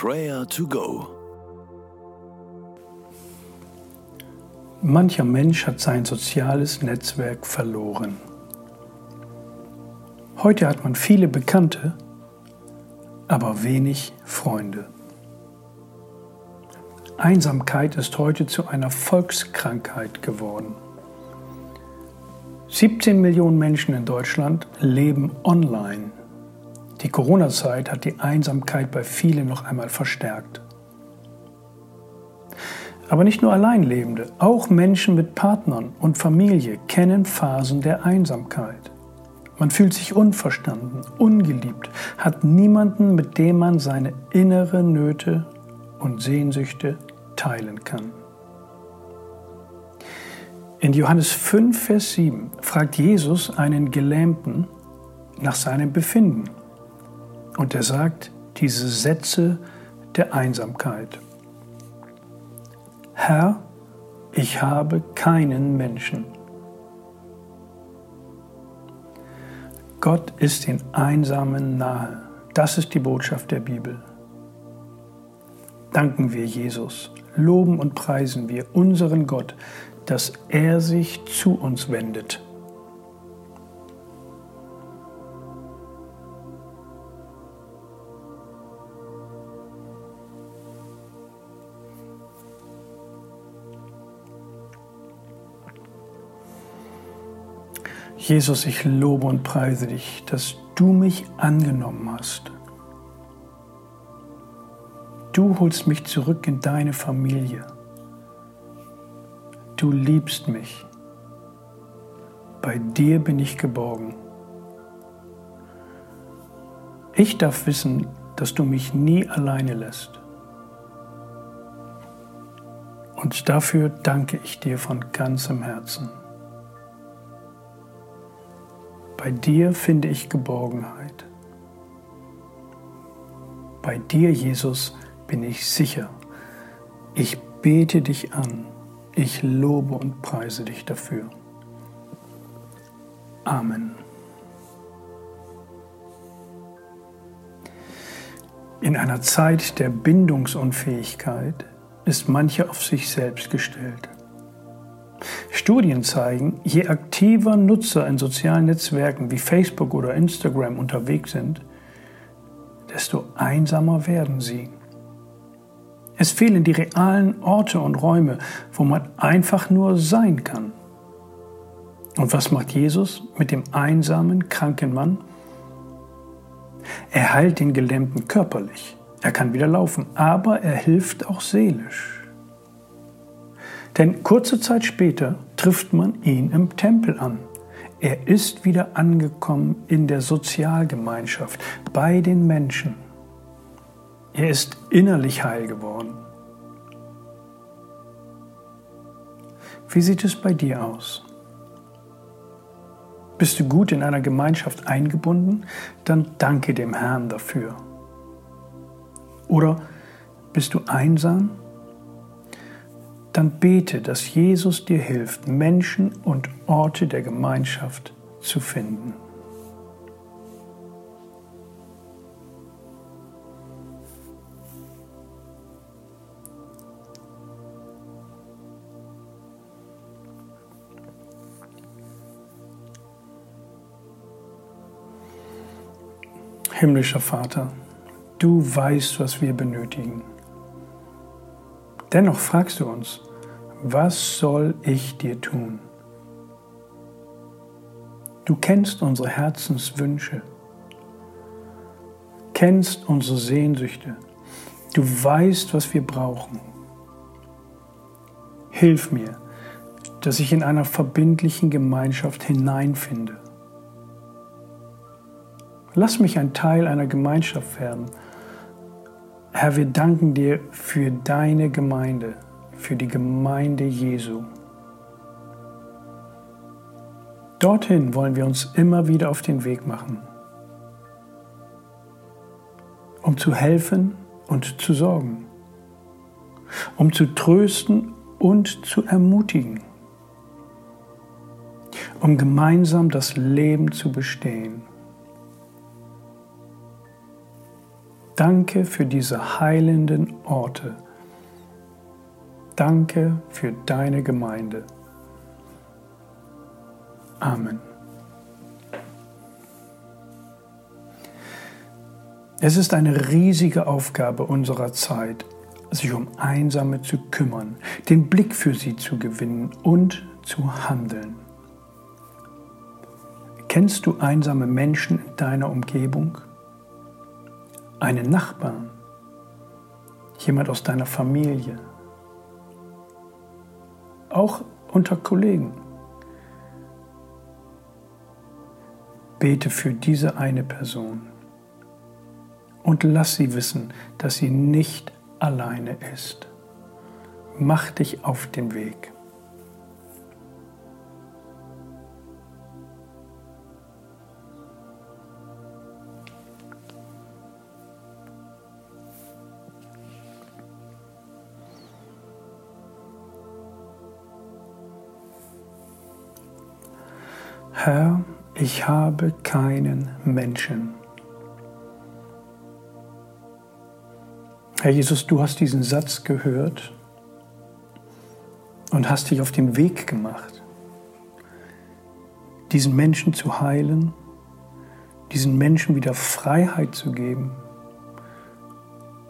Prayer to Go. Mancher Mensch hat sein soziales Netzwerk verloren. Heute hat man viele Bekannte, aber wenig Freunde. Einsamkeit ist heute zu einer Volkskrankheit geworden. 17 Millionen Menschen in Deutschland leben online. Die Corona-Zeit hat die Einsamkeit bei vielen noch einmal verstärkt. Aber nicht nur Alleinlebende, auch Menschen mit Partnern und Familie kennen Phasen der Einsamkeit. Man fühlt sich unverstanden, ungeliebt, hat niemanden, mit dem man seine innere Nöte und Sehnsüchte teilen kann. In Johannes 5, Vers 7 fragt Jesus einen Gelähmten nach seinem Befinden. Und er sagt diese Sätze der Einsamkeit. Herr, ich habe keinen Menschen. Gott ist den Einsamen nahe. Das ist die Botschaft der Bibel. Danken wir Jesus, loben und preisen wir unseren Gott, dass er sich zu uns wendet. Jesus, ich lobe und preise dich, dass du mich angenommen hast. Du holst mich zurück in deine Familie. Du liebst mich. Bei dir bin ich geborgen. Ich darf wissen, dass du mich nie alleine lässt. Und dafür danke ich dir von ganzem Herzen. Bei dir finde ich Geborgenheit. Bei dir, Jesus, bin ich sicher. Ich bete dich an. Ich lobe und preise dich dafür. Amen. In einer Zeit der Bindungsunfähigkeit ist mancher auf sich selbst gestellt. Studien zeigen, je aktiver Nutzer in sozialen Netzwerken wie Facebook oder Instagram unterwegs sind, desto einsamer werden sie. Es fehlen die realen Orte und Räume, wo man einfach nur sein kann. Und was macht Jesus mit dem einsamen, kranken Mann? Er heilt den Gelähmten körperlich. Er kann wieder laufen, aber er hilft auch seelisch. Denn kurze Zeit später trifft man ihn im Tempel an. Er ist wieder angekommen in der Sozialgemeinschaft, bei den Menschen. Er ist innerlich heil geworden. Wie sieht es bei dir aus? Bist du gut in einer Gemeinschaft eingebunden? Dann danke dem Herrn dafür. Oder bist du einsam? Dann bete, dass Jesus dir hilft, Menschen und Orte der Gemeinschaft zu finden. Himmlischer Vater, du weißt, was wir benötigen. Dennoch fragst du uns, was soll ich dir tun? Du kennst unsere Herzenswünsche, kennst unsere Sehnsüchte, du weißt, was wir brauchen. Hilf mir, dass ich in einer verbindlichen Gemeinschaft hineinfinde. Lass mich ein Teil einer Gemeinschaft werden. Herr, wir danken dir für deine Gemeinde für die Gemeinde Jesu. Dorthin wollen wir uns immer wieder auf den Weg machen, um zu helfen und zu sorgen, um zu trösten und zu ermutigen, um gemeinsam das Leben zu bestehen. Danke für diese heilenden Orte. Danke für deine Gemeinde. Amen. Es ist eine riesige Aufgabe unserer Zeit, sich um Einsame zu kümmern, den Blick für sie zu gewinnen und zu handeln. Kennst du einsame Menschen in deiner Umgebung? Einen Nachbarn? Jemand aus deiner Familie? Auch unter Kollegen? Bete für diese eine Person und lass sie wissen, dass sie nicht alleine ist. Mach dich auf den Weg. Herr, ich habe keinen Menschen. Herr Jesus, du hast diesen Satz gehört und hast dich auf den Weg gemacht, diesen Menschen zu heilen, diesen Menschen wieder Freiheit zu geben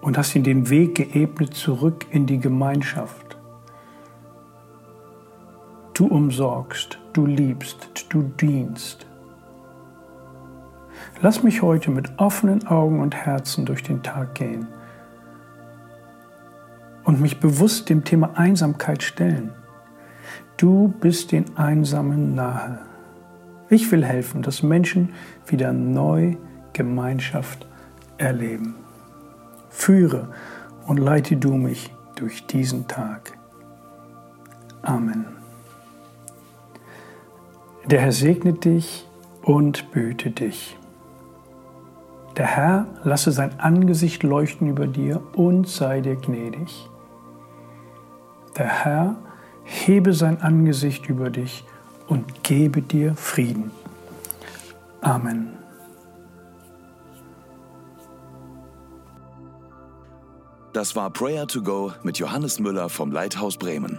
und hast ihnen den Weg geebnet zurück in die Gemeinschaft. Du umsorgst, du liebst, du dienst. Lass mich heute mit offenen Augen und Herzen durch den Tag gehen und mich bewusst dem Thema Einsamkeit stellen. Du bist den Einsamen nahe. Ich will helfen, dass Menschen wieder neu Gemeinschaft erleben. Führe und leite du mich durch diesen Tag. Amen. Der Herr segnet dich und behüte dich. Der Herr lasse sein Angesicht leuchten über dir und sei dir gnädig. Der Herr hebe sein Angesicht über dich und gebe dir Frieden. Amen. Das war Prayer to Go mit Johannes Müller vom Leithaus Bremen.